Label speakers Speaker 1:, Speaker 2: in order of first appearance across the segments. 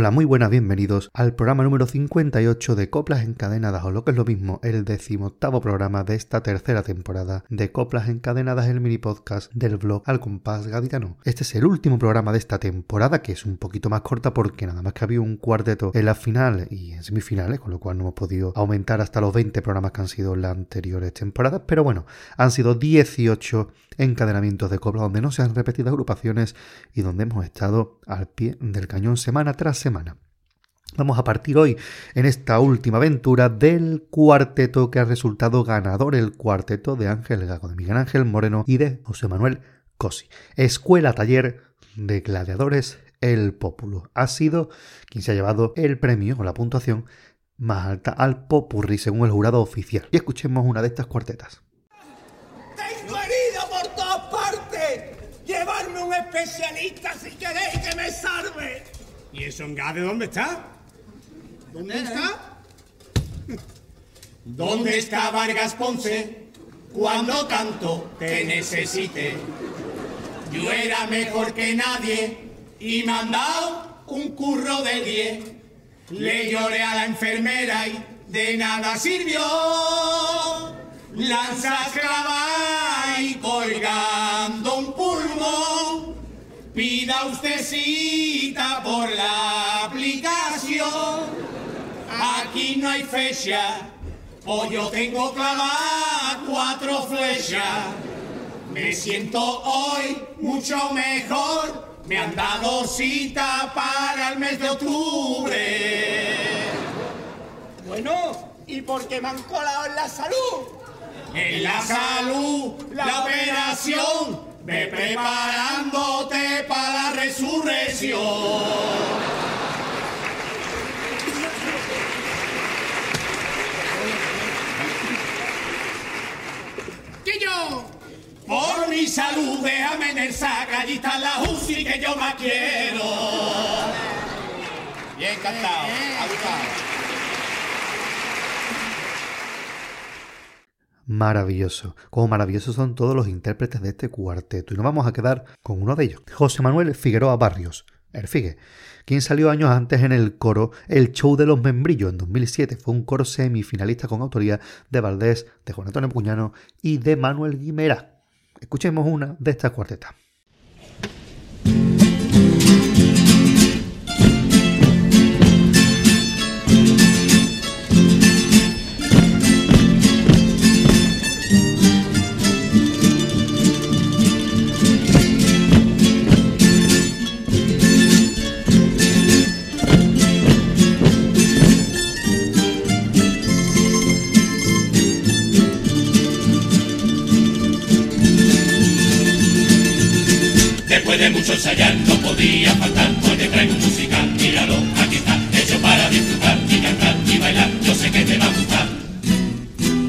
Speaker 1: Hola, muy buenas, bienvenidos al programa número 58 de Coplas Encadenadas, o lo que es lo mismo, el decimoctavo programa de esta tercera temporada de Coplas Encadenadas, el mini podcast del blog Al Compás Gaditano. Este es el último programa de esta temporada, que es un poquito más corta porque nada más que había un cuarteto en la final y en semifinales, con lo cual no hemos podido aumentar hasta los 20 programas que han sido las anteriores temporadas, pero bueno, han sido 18 encadenamientos de copla donde no se han repetido agrupaciones y donde hemos estado al pie del cañón semana tras semana. Vamos a partir hoy en esta última aventura del cuarteto que ha resultado ganador, el cuarteto de Ángel Gago, de Miguel Ángel Moreno y de José Manuel Cosi. Escuela Taller de Gladiadores El Pópulo. Ha sido quien se ha llevado el premio o la puntuación más alta al Popurri según el jurado oficial. Y escuchemos una de estas cuartetas.
Speaker 2: Llevarme un especialista si queréis que me salve.
Speaker 3: ¿Y eso en Gade dónde está?
Speaker 2: ¿Dónde está?
Speaker 3: ¿Dónde está Vargas Ponce? Cuando tanto te necesite. Yo era mejor que nadie y me han dado un curro de diez. Le lloré a la enfermera y de nada sirvió. Lanzas clavas y pulmón. Pida usted cita por la aplicación. Aquí no hay fecha, o yo tengo clavada cuatro flechas. Me siento hoy mucho mejor. Me han dado cita para el mes de octubre.
Speaker 2: Bueno, ¿y por qué me han colado en la salud?
Speaker 3: En la salud, la operación, ve preparándote para la resurrección.
Speaker 2: ¿Qué yo?
Speaker 3: Por mi salud, déjame en el allí está la UCI que yo más quiero. Bien cantado, ha gustado.
Speaker 1: Maravilloso. Como maravillosos son todos los intérpretes de este cuarteto. Y nos vamos a quedar con uno de ellos, José Manuel Figueroa Barrios, el Figue, quien salió años antes en el coro El Show de los Membrillos en 2007. Fue un coro semifinalista con autoría de Valdés, de Juan Antonio Puñano y de Manuel Guimera. Escuchemos una de estas cuartetas.
Speaker 4: Mucho ensayar no podía faltar, hoy traigo un míralo, aquí está, hecho para disfrutar y cantar y bailar, yo sé que te va a gustar.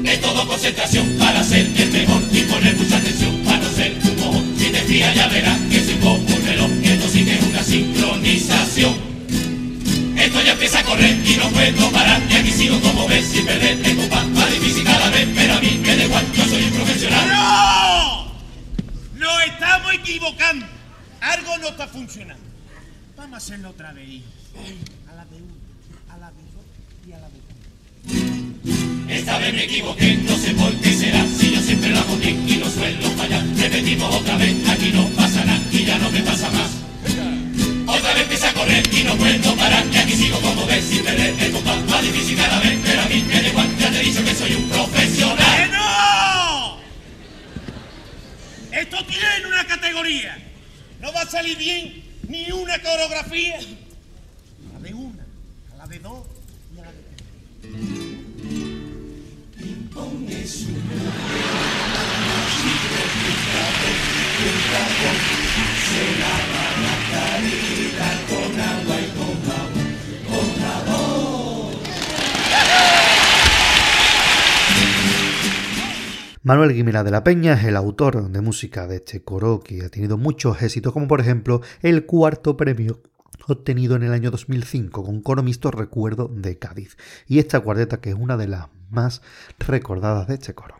Speaker 4: Es todo concentración para ser el mejor y poner mucha atención para no ser un mojón. Si te fijas ya verás que soy como un reloj, esto sí que es una sincronización. Esto ya empieza a correr y no puedo parar, y aquí sigo como ves sin perder el compás, más difícil cada vez, pero a mí me da igual, yo soy un profesional.
Speaker 2: ¡No! Nos estamos equivocando. Algo no está funcionando. Vamos a hacerlo otra vez. A la de uno, a la de dos y a la de tres.
Speaker 4: Esta vez me equivoqué, no sé por qué será, si yo siempre lo hago bien y no suelo fallar. Repetimos otra vez, aquí no pasa
Speaker 2: salir bien ni una coreografía. A la de una, a la de dos y a la de tres.
Speaker 1: Manuel Guimera de la Peña es el autor de música de este coro que ha tenido muchos éxitos, como por ejemplo el cuarto premio obtenido en el año 2005 con coro mixto Recuerdo de Cádiz. Y esta cuarteta que es una de las más recordadas de este coro.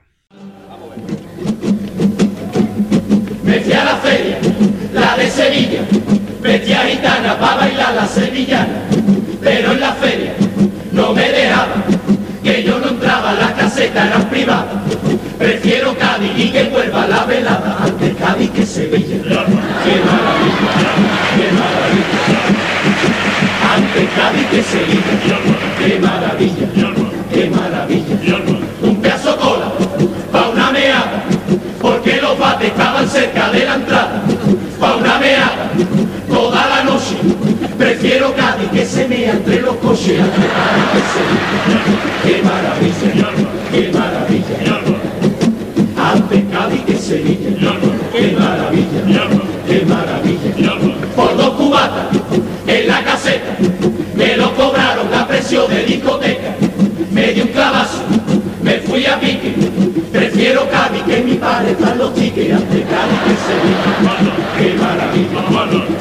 Speaker 4: Me fui a la feria, la de Sevilla, Bestia gitana para bailar la sevillana, pero en la feria no me dejaba, casetas eran privadas. Prefiero Cádiz y que vuelva la velada, antes Cádiz que Sevilla. ¡Qué maravilla! ¡Qué maravilla! Antes Cádiz que Sevilla. ¡Qué maravilla! ¡Qué maravilla! Un pedazo cola pa' una meada, porque los bates estaban cerca de la entrada. Pa' una meada, toda la noche. Prefiero Cádiz que se mea entre los coches. Antes Cádiz. ¡Qué maravilla! ¡Qué maravilla! Antes Cádiz que Sevilla. ¡Qué maravilla! ¡Qué maravilla! Por dos cubatas en la caseta me lo cobraron a precio de discoteca. Me di un clavazo, me fui a pique. Prefiero Cádiz que mi padre están los tickets antes Cádiz que Sevilla. ¡Qué maravilla!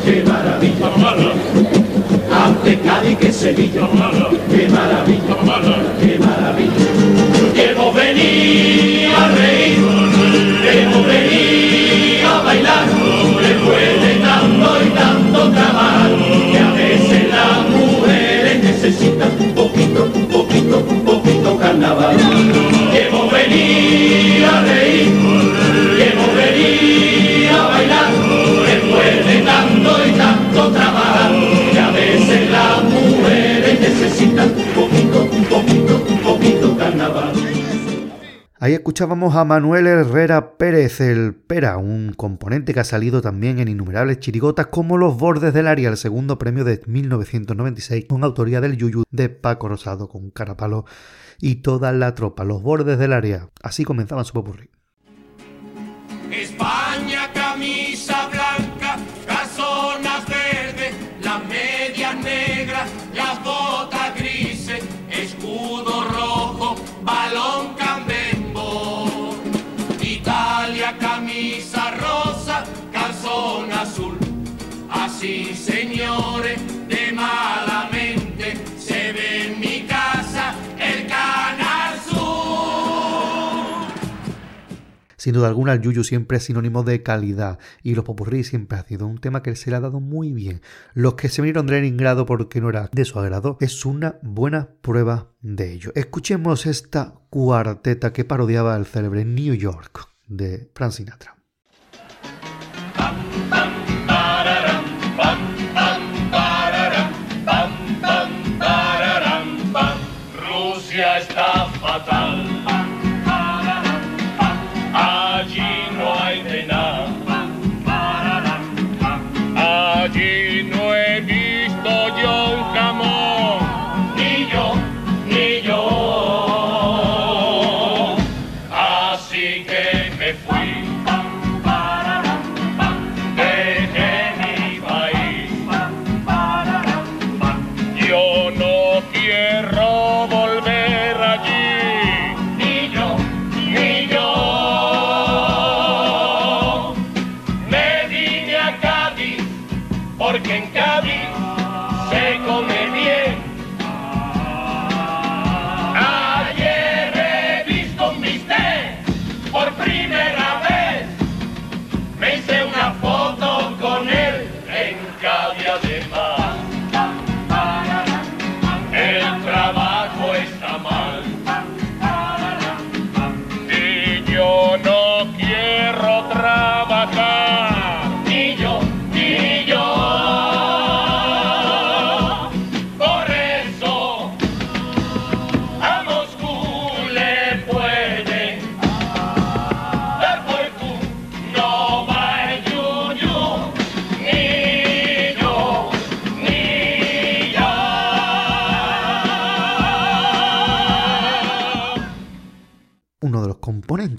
Speaker 4: ¡Qué maravilla! Antes Cádiz que Sevilla. ¡Qué maravilla! ¡Qué maravilla! Venido a reír, hemos venido a bailar, después de tanto y tanto trabajar, que a veces las mujeres necesitan
Speaker 1: Ahí escuchábamos a Manuel Herrera Pérez, el Pera, un componente que ha salido también en innumerables chirigotas como Los Bordes del Área, el segundo premio de 1996, con autoría del Yuyu de Paco Rosado, con Carapalo y toda la tropa. Los Bordes del Área. Así comenzaba su popurrí. Sin duda alguna, el Yuyu siempre es sinónimo de calidad y los popurrí siempre ha sido un tema que se le ha dado muy bien. Los que se vinieron de Leningrado porque no era de su agrado es una buena prueba de ello. Escuchemos esta cuarteta que parodiaba el célebre New York de Frank Sinatra.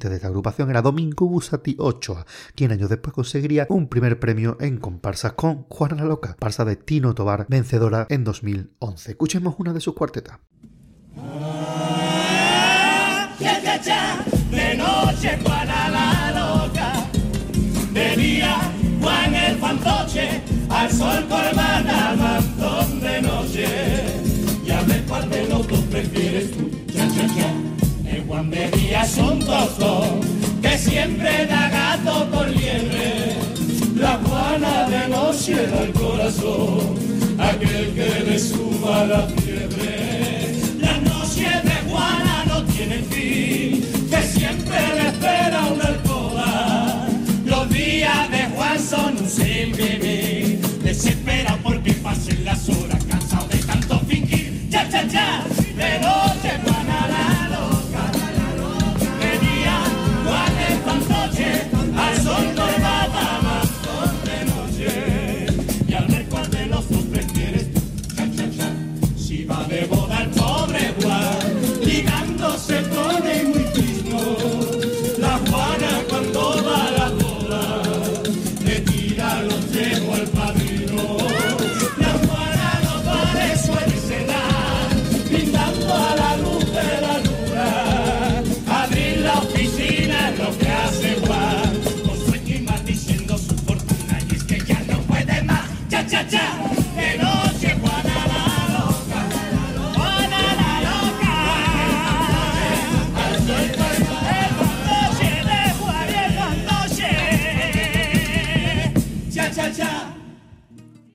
Speaker 4: De
Speaker 1: esta agrupación era Domingo Busati Ochoa, quien años después conseguiría un primer premio en comparsas con Juana la Loca, parsa de Tino Tobar, vencedora en 2011. Escuchemos una de sus cuartetas.
Speaker 4: Cielo al corazón, aquel que le suba la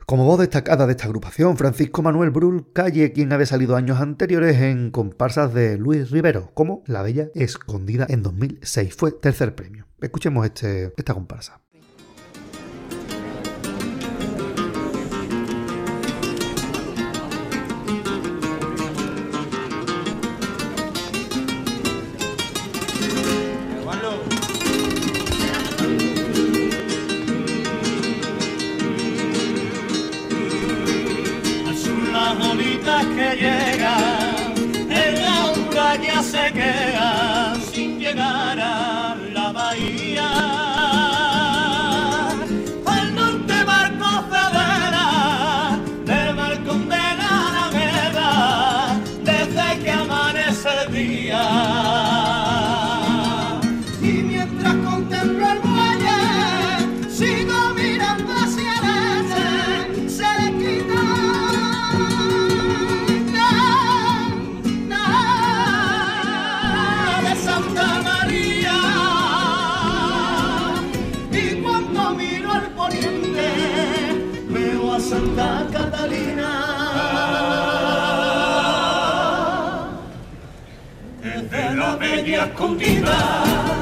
Speaker 1: Como voz destacada de esta agrupación, Francisco Manuel Brul Calle, quien había salido años anteriores en comparsas de Luis Rivero, como La Bella Escondida en 2006. Fue tercer premio. Escuchemos este, esta comparsa.
Speaker 4: La bella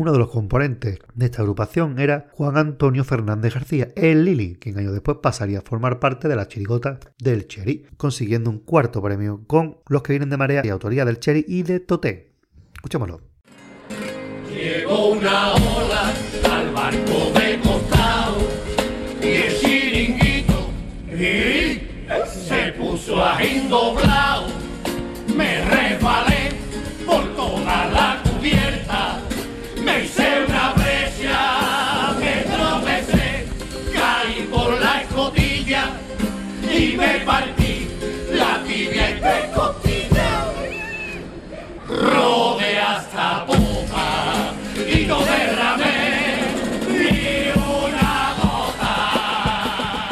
Speaker 1: Uno de los componentes de esta agrupación era Juan Antonio Fernández García, el Lili, quien años después pasaría a formar parte de la chirigota del Cheri, consiguiendo un cuarto premio con Los que vienen de Marea y autoría del Cheri y de Toté. Escuchémoslo.
Speaker 4: Llegó una ola al barco de costado y el chiringuito y se puso a doblado. Me resbalé me la tibia y tres costillas hasta popa y no derramé una gota.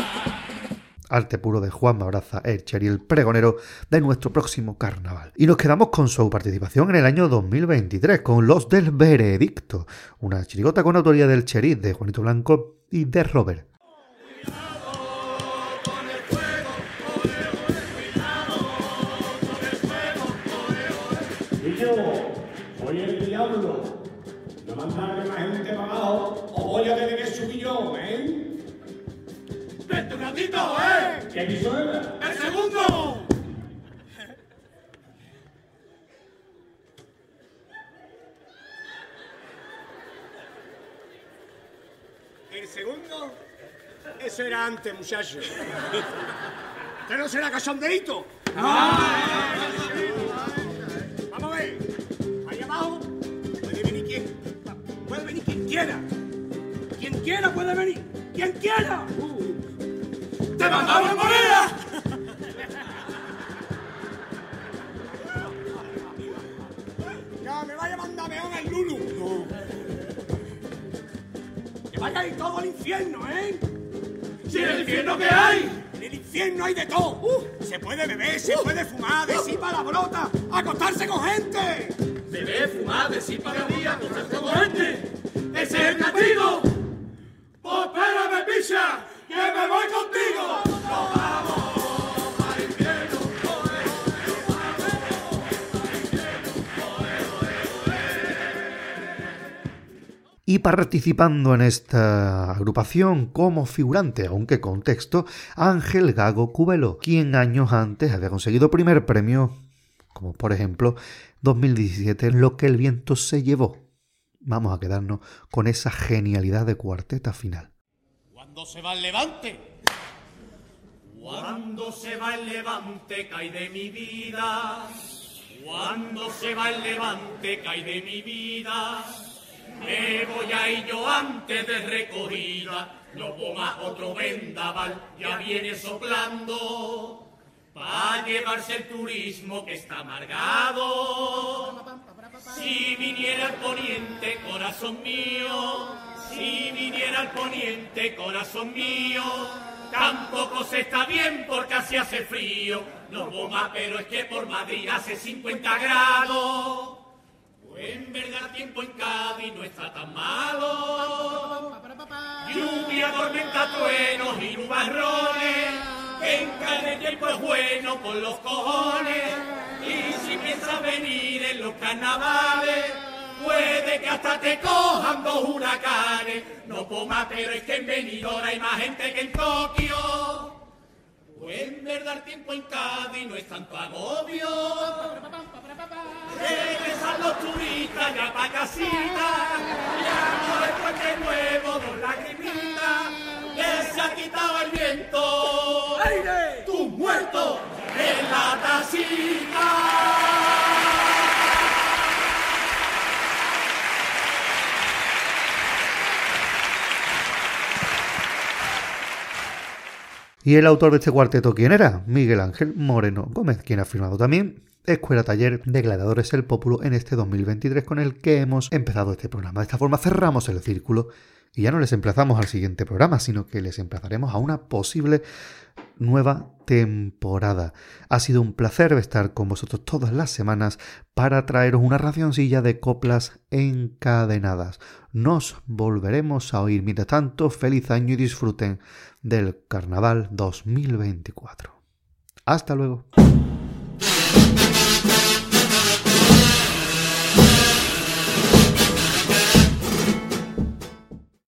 Speaker 1: Arte puro de Juan Mabraza, el Cheri, el pregonero de nuestro próximo carnaval. Y nos quedamos con su participación en el año 2023, con Los del Veredicto, una chirigota con autoría del Cheri, de Juanito Blanco y de Robert.
Speaker 5: voy a tener subir yo, ¿eh?
Speaker 2: ¡Vete un ratito, eh!
Speaker 5: ¿Qué piso
Speaker 2: ¡El segundo!
Speaker 5: ¿El segundo? Eso era antes, muchacho. ¿Que no será cachondeito? Vamos a ver. Ahí abajo puede venir quien, puede venir quien quiera. Quien quiera puede venir. Quien quiera. ¡Te mandamos moneda! Ya me vaya a mandar peón el Lulu. Que vaya ahí todo al infierno, ¿eh?
Speaker 4: Si en el infierno que hay,
Speaker 5: En el infierno hay de todo. Uh, se puede beber, se puede fumar, decir palabrota, acostarse con gente.
Speaker 4: beber, fumar, decir palabrías, acostarse con gente. Ese es el castigo. Espérame, picha, que me voy contigo. Nos vamos.
Speaker 1: Y participando en esta agrupación como figurante, aunque con texto, Ángel Gago Cubelo, quien años antes había conseguido primer premio, como por ejemplo 2017, Lo que el viento se llevó. Vamos a quedarnos con esa genialidad de cuarteta final.
Speaker 6: Cuando se va el levante,
Speaker 4: Cuando se va el levante, cae de mi vida. Cuando se va el levante, cae de mi vida. Me voy a ir yo antes de recogida. No más otro vendaval, ya viene soplando. Pa' llevarse el turismo que está amargado. Si viniera el poniente, corazón mío, si viniera el poniente, corazón mío, tampoco se está bien porque así hace frío. No bomba, pero es que por Madrid hace 50 grados. Pues en verdad tiempo en Cádiz no está tan malo. Lluvia, tormenta, truenos y nubarrones. En Cádiz el tiempo es bueno por los cojones. Piensas venir en los carnavales, puede que hasta te cojan dos huracanes. No coma, pero es que en Benidorm hay más gente que en Tokio. Pues en verdad el tiempo en Cádiz no es tanto agobio. Regresan los turistas ya pa' casita, ya no es puente nuevo, dos lagrimitas, que se ha quitado el viento. ¡Aire! ¡Tú muerto en
Speaker 1: ¿Y el autor de este cuarteto quién era? Miguel Ángel Moreno Gómez, quien ha firmado también Escuela Taller de Gladiadores El Pópulo en este 2023 con el que hemos empezado este programa. De esta forma cerramos el círculo y ya no les emplazamos al siguiente programa, sino que les emplazaremos a una posible nueva temporada. Ha sido un placer estar con vosotros todas las semanas para traeros una racioncilla de coplas encadenadas. Nos volveremos a oír. Mientras tanto, feliz año y disfruten del Carnaval 2024. Hasta luego.